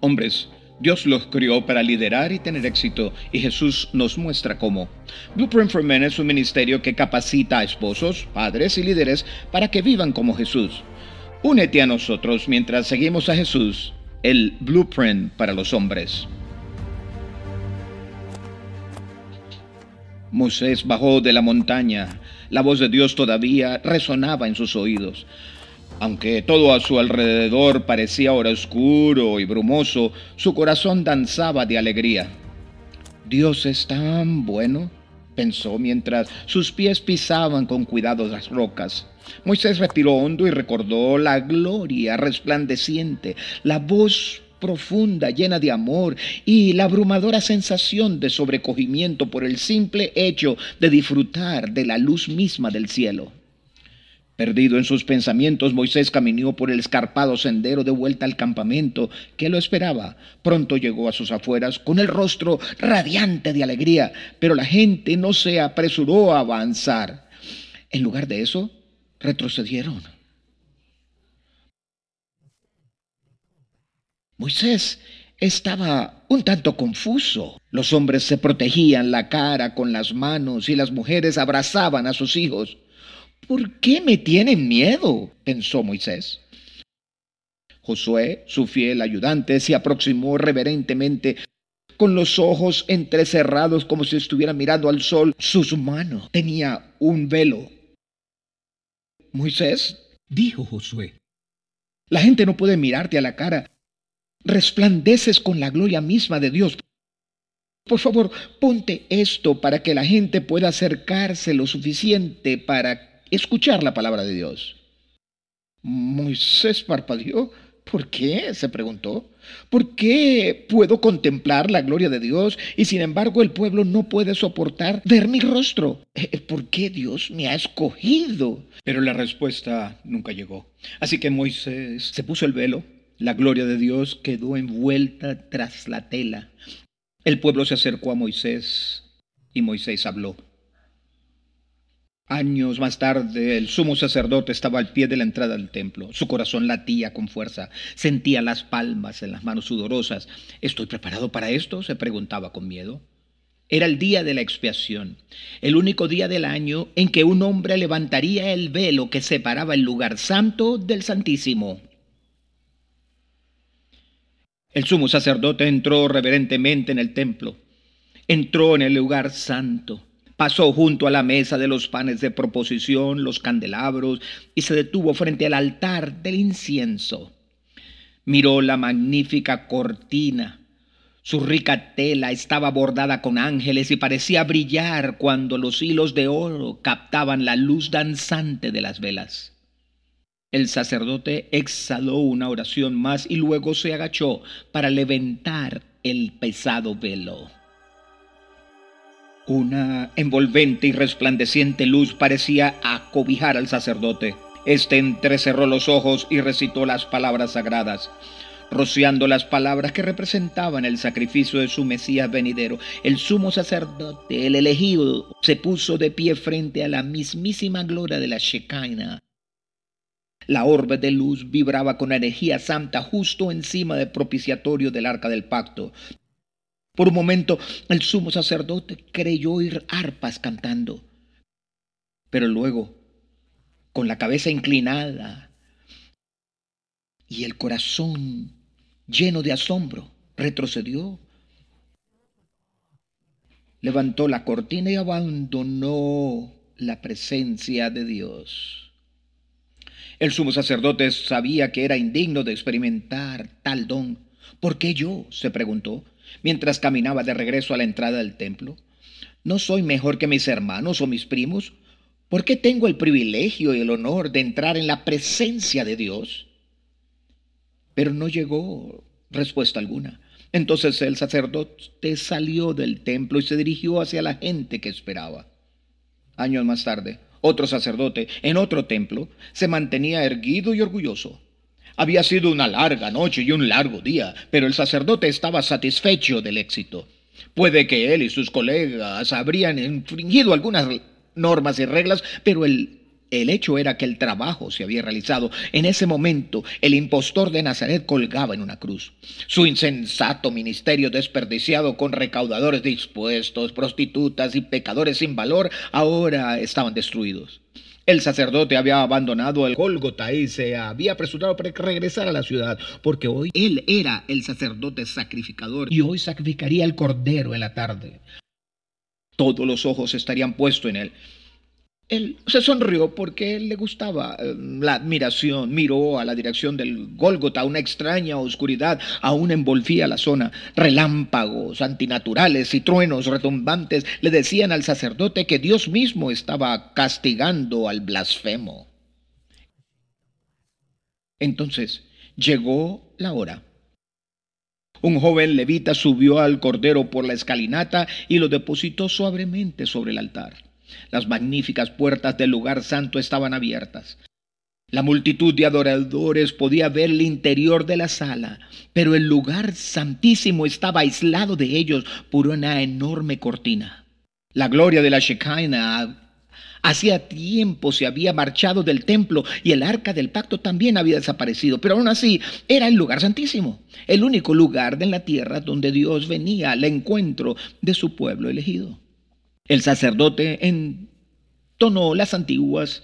Hombres, Dios los crió para liderar y tener éxito y Jesús nos muestra cómo. Blueprint for Men es un ministerio que capacita a esposos, padres y líderes para que vivan como Jesús. Únete a nosotros mientras seguimos a Jesús, el Blueprint para los hombres. Moisés bajó de la montaña. La voz de Dios todavía resonaba en sus oídos. Aunque todo a su alrededor parecía ahora oscuro y brumoso, su corazón danzaba de alegría. Dios es tan bueno, pensó mientras sus pies pisaban con cuidado las rocas. Moisés respiró hondo y recordó la gloria resplandeciente, la voz profunda, llena de amor y la abrumadora sensación de sobrecogimiento por el simple hecho de disfrutar de la luz misma del cielo. Perdido en sus pensamientos, Moisés caminó por el escarpado sendero de vuelta al campamento que lo esperaba. Pronto llegó a sus afueras con el rostro radiante de alegría, pero la gente no se apresuró a avanzar. En lugar de eso, retrocedieron. Moisés estaba un tanto confuso. Los hombres se protegían la cara con las manos y las mujeres abrazaban a sus hijos. ¿Por qué me tienen miedo? pensó Moisés. Josué, su fiel ayudante, se aproximó reverentemente con los ojos entrecerrados como si estuviera mirando al sol. Sus manos tenía un velo. Moisés, dijo Josué, la gente no puede mirarte a la cara resplandeces con la gloria misma de Dios. Por favor, ponte esto para que la gente pueda acercarse lo suficiente para escuchar la palabra de Dios. Moisés parpadeó. ¿Por qué? se preguntó. ¿Por qué puedo contemplar la gloria de Dios y sin embargo el pueblo no puede soportar ver mi rostro? Eh, ¿Por qué Dios me ha escogido? Pero la respuesta nunca llegó. Así que Moisés se puso el velo la gloria de Dios quedó envuelta tras la tela. El pueblo se acercó a Moisés y Moisés habló. Años más tarde, el sumo sacerdote estaba al pie de la entrada del templo. Su corazón latía con fuerza. Sentía las palmas en las manos sudorosas. ¿Estoy preparado para esto? se preguntaba con miedo. Era el día de la expiación, el único día del año en que un hombre levantaría el velo que separaba el lugar santo del santísimo. El sumo sacerdote entró reverentemente en el templo, entró en el lugar santo, pasó junto a la mesa de los panes de proposición, los candelabros, y se detuvo frente al altar del incienso. Miró la magnífica cortina. Su rica tela estaba bordada con ángeles y parecía brillar cuando los hilos de oro captaban la luz danzante de las velas. El sacerdote exhaló una oración más y luego se agachó para levantar el pesado velo. Una envolvente y resplandeciente luz parecía acobijar al sacerdote. Este entrecerró los ojos y recitó las palabras sagradas, rociando las palabras que representaban el sacrificio de su Mesías venidero. El sumo sacerdote, el elegido, se puso de pie frente a la mismísima gloria de la Shekinah la orbe de luz vibraba con energía santa justo encima del propiciatorio del arca del pacto. Por un momento el sumo sacerdote creyó oír arpas cantando, pero luego, con la cabeza inclinada y el corazón lleno de asombro, retrocedió, levantó la cortina y abandonó la presencia de Dios. El sumo sacerdote sabía que era indigno de experimentar tal don. ¿Por qué yo? se preguntó, mientras caminaba de regreso a la entrada del templo. ¿No soy mejor que mis hermanos o mis primos? ¿Por qué tengo el privilegio y el honor de entrar en la presencia de Dios? Pero no llegó respuesta alguna. Entonces el sacerdote salió del templo y se dirigió hacia la gente que esperaba. Años más tarde, otro sacerdote, en otro templo, se mantenía erguido y orgulloso. Había sido una larga noche y un largo día, pero el sacerdote estaba satisfecho del éxito. Puede que él y sus colegas habrían infringido algunas normas y reglas, pero el El hecho era que el trabajo se había realizado. En ese momento, el impostor de Nazaret colgaba en una cruz. Su insensato ministerio desperdiciado con recaudadores dispuestos, prostitutas y pecadores sin valor, ahora estaban destruidos. El sacerdote había abandonado el Gólgota y se había apresurado para regresar a la ciudad, porque hoy él era el sacerdote sacrificador y hoy sacrificaría el cordero en la tarde. Todos los ojos estarían puestos en él. Él se sonrió porque le gustaba eh, la admiración, miró a la dirección del Gólgota, una extraña oscuridad aún envolvía la zona. Relámpagos antinaturales y truenos retumbantes le decían al sacerdote que Dios mismo estaba castigando al blasfemo. Entonces llegó la hora. Un joven levita subió al cordero por la escalinata y lo depositó suavemente sobre el altar. Las magníficas puertas del lugar santo estaban abiertas. La multitud de adoradores podía ver el interior de la sala, pero el lugar santísimo estaba aislado de ellos por una enorme cortina. La gloria de la Shekinah hacía tiempo se había marchado del templo y el arca del pacto también había desaparecido, pero aún así era el lugar santísimo, el único lugar en la tierra donde Dios venía al encuentro de su pueblo elegido. El sacerdote entonó las antiguas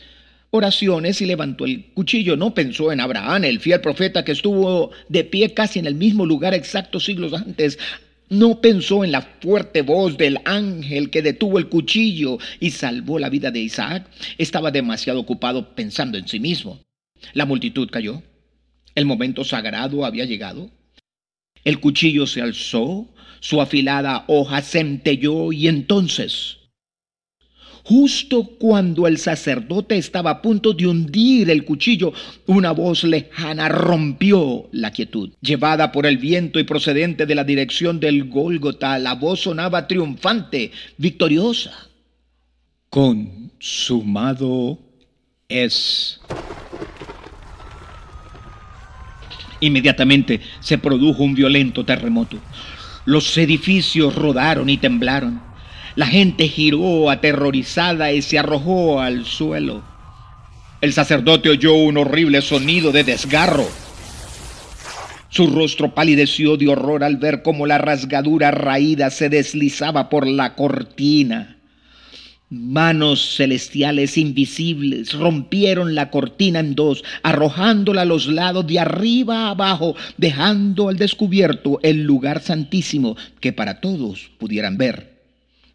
oraciones y levantó el cuchillo. No pensó en Abraham, el fiel profeta que estuvo de pie casi en el mismo lugar exactos siglos antes. No pensó en la fuerte voz del ángel que detuvo el cuchillo y salvó la vida de Isaac. Estaba demasiado ocupado pensando en sí mismo. La multitud cayó. El momento sagrado había llegado. El cuchillo se alzó, su afilada hoja centelló y entonces, justo cuando el sacerdote estaba a punto de hundir el cuchillo, una voz lejana rompió la quietud. Llevada por el viento y procedente de la dirección del Gólgota, la voz sonaba triunfante, victoriosa. Consumado es. Inmediatamente se produjo un violento terremoto. Los edificios rodaron y temblaron. La gente giró aterrorizada y se arrojó al suelo. El sacerdote oyó un horrible sonido de desgarro. Su rostro palideció de horror al ver cómo la rasgadura raída se deslizaba por la cortina. Manos celestiales invisibles rompieron la cortina en dos, arrojándola a los lados de arriba a abajo, dejando al descubierto el lugar santísimo que para todos pudieran ver.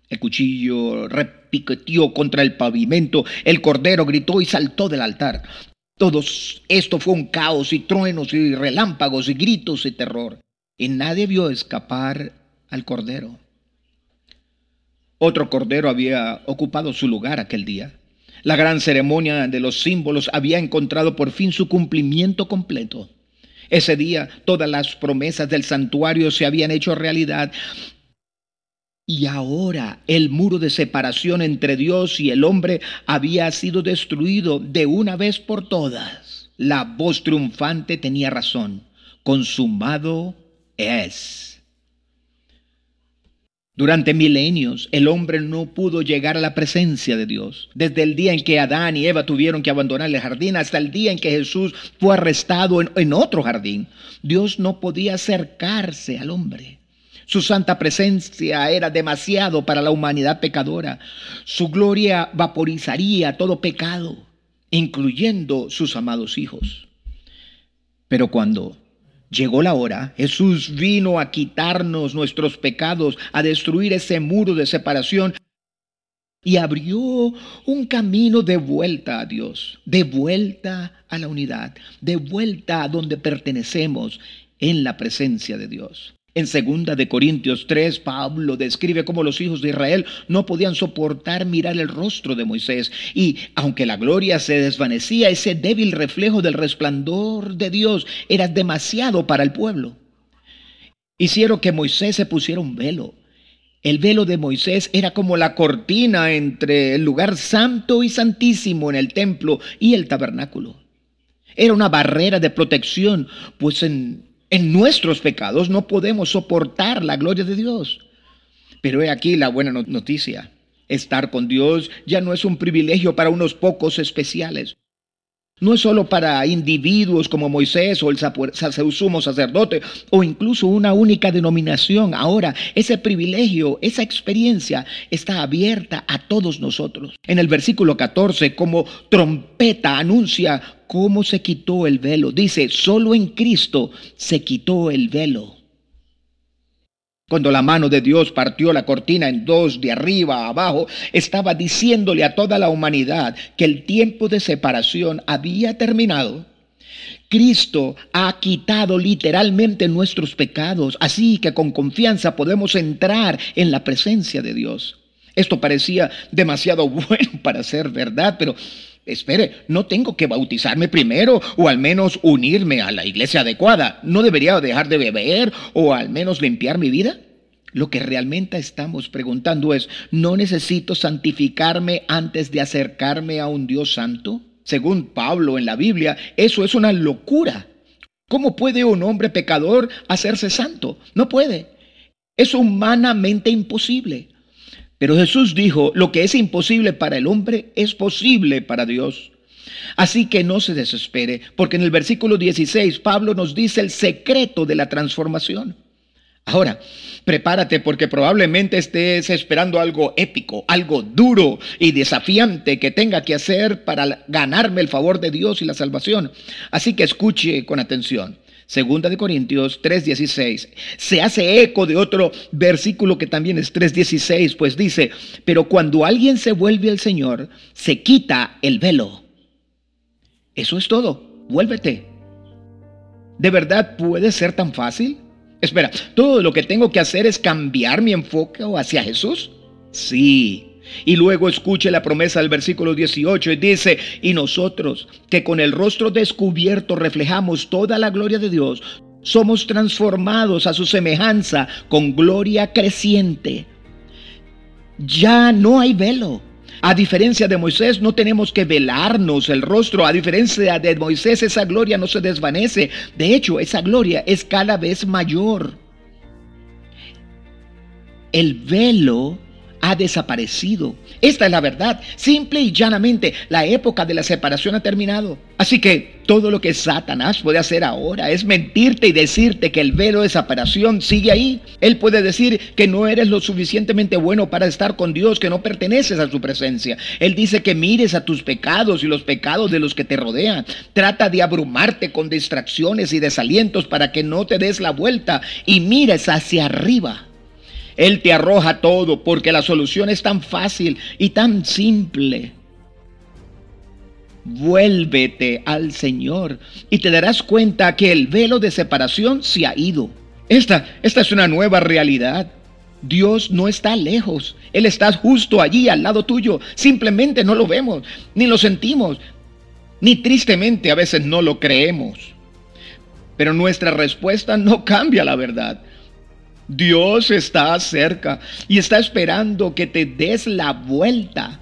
El cuchillo repiqueteó contra el pavimento, el cordero gritó y saltó del altar. Todo esto fue un caos y truenos y relámpagos y gritos y terror. Y nadie vio escapar al cordero. Otro cordero había ocupado su lugar aquel día. La gran ceremonia de los símbolos había encontrado por fin su cumplimiento completo. Ese día todas las promesas del santuario se habían hecho realidad. Y ahora el muro de separación entre Dios y el hombre había sido destruido de una vez por todas. La voz triunfante tenía razón. Consumado es. Durante milenios el hombre no pudo llegar a la presencia de Dios. Desde el día en que Adán y Eva tuvieron que abandonar el jardín hasta el día en que Jesús fue arrestado en, otro jardín, Dios no podía acercarse al hombre. Su santa presencia era demasiado para la humanidad pecadora. Su gloria vaporizaría todo pecado, incluyendo sus amados hijos. Pero cuando Llegó la hora, Jesús vino a quitarnos nuestros pecados, a destruir ese muro de separación y abrió un camino de vuelta a Dios, de vuelta a la unidad, de vuelta a donde pertenecemos en la presencia de Dios. En segunda de Corintios 3, Pablo describe cómo los hijos de Israel no podían soportar mirar el rostro de Moisés y aunque la gloria se desvanecía, ese débil reflejo del resplandor de Dios era demasiado para el pueblo. Hicieron que Moisés se pusiera un velo. El velo de Moisés era como la cortina entre el lugar santo y santísimo en el templo y el tabernáculo. Era una barrera de protección, pues en en nuestros pecados no podemos soportar la gloria de Dios. Pero he aquí la buena noticia. Estar con Dios ya no es un privilegio para unos pocos especiales. No es solo para individuos como Moisés o el sumo sacerdote o incluso una única denominación. Ahora, ese privilegio, esa experiencia está abierta a todos nosotros. En el versículo 14, como trompeta anuncia cómo se quitó el velo. Dice, solo en Cristo se quitó el velo. Cuando la mano de Dios partió la cortina en dos, de arriba a abajo, estaba diciéndole a toda la humanidad que el tiempo de separación había terminado. Cristo ha quitado literalmente nuestros pecados, así que con confianza podemos entrar en la presencia de Dios. Esto parecía demasiado bueno para ser verdad, pero espere, no tengo que bautizarme primero o al menos unirme a la iglesia adecuada. ¿No debería dejar de beber o al menos limpiar mi vida? Lo que realmente estamos preguntando es, ¿no necesito santificarme antes de acercarme a un Dios santo? Según Pablo en la Biblia, eso es una locura. ¿Cómo puede un hombre pecador hacerse santo? No puede. Es humanamente imposible. Pero Jesús dijo, lo que es imposible para el hombre es posible para Dios. Así que no se desespere, porque en el versículo 16 Pablo nos dice el secreto de la transformación. Ahora, prepárate porque probablemente estés esperando algo épico, algo duro y desafiante que tenga que hacer para ganarme el favor de Dios y la salvación. Así que escuche con atención. Segunda de Corintios 3:16. Se hace eco de otro versículo que también es 3:16, pues dice, pero cuando alguien se vuelve al Señor, se quita el velo. Eso es todo. Vuélvete. ¿De verdad puede ser tan fácil? Espera, ¿todo lo que tengo que hacer es cambiar mi enfoque hacia Jesús? Sí. Y luego escuche la promesa del versículo 18 y dice, y nosotros que con el rostro descubierto reflejamos toda la gloria de Dios, somos transformados a su semejanza con gloria creciente. Ya no hay velo. A diferencia de Moisés, no tenemos que velarnos el rostro. A diferencia de Moisés, esa gloria no se desvanece. De hecho, esa gloria es cada vez mayor. El velo ha desaparecido. Esta es la verdad. Simple y llanamente, la época de la separación ha terminado. Así que todo lo que Satanás puede hacer ahora es mentirte y decirte que el velo de separación sigue ahí. Él puede decir que no eres lo suficientemente bueno para estar con Dios, que no perteneces a su presencia. Él dice que mires a tus pecados y los pecados de los que te rodean. Trata de abrumarte con distracciones y desalientos para que no te des la vuelta y mires hacia arriba. Él te arroja todo porque la solución es tan fácil y tan simple. Vuélvete al Señor y te darás cuenta que el velo de separación se ha ido. Esta, esta es una nueva realidad. Dios no está lejos. Él está justo allí al lado tuyo. Simplemente no lo vemos, ni lo sentimos, ni tristemente a veces no lo creemos. Pero nuestra respuesta no cambia la verdad. Dios está cerca y está esperando que te des la vuelta.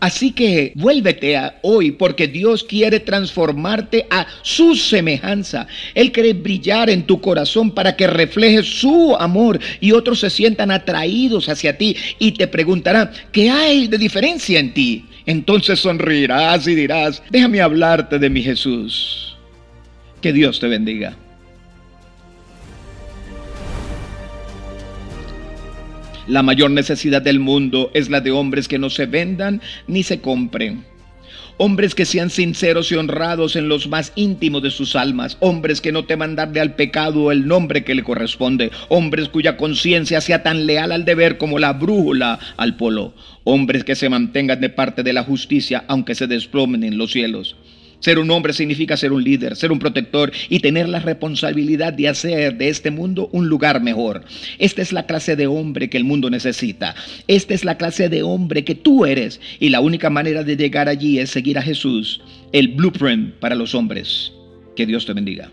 Así que vuélvete a hoy porque Dios quiere transformarte a su semejanza. Él quiere brillar en tu corazón para que reflejes su amor y otros se sientan atraídos hacia ti y te preguntarán, ¿qué hay de diferencia en ti? Entonces sonreirás y dirás, déjame hablarte de mi Jesús. Que Dios te bendiga. La mayor necesidad del mundo es la de hombres que no se vendan ni se compren. Hombres que sean sinceros y honrados en los más íntimos de sus almas. Hombres que no teman darle al pecado el nombre que le corresponde. Hombres cuya conciencia sea tan leal al deber como la brújula al polo. Hombres que se mantengan de parte de la justicia aunque se desplomen en los cielos. Ser un hombre significa ser un líder, ser un protector y tener la responsabilidad de hacer de este mundo un lugar mejor. Esta es la clase de hombre que el mundo necesita. Esta es la clase de hombre que tú eres. Y la única manera de llegar allí es seguir a Jesús, el blueprint para los hombres. Que Dios te bendiga.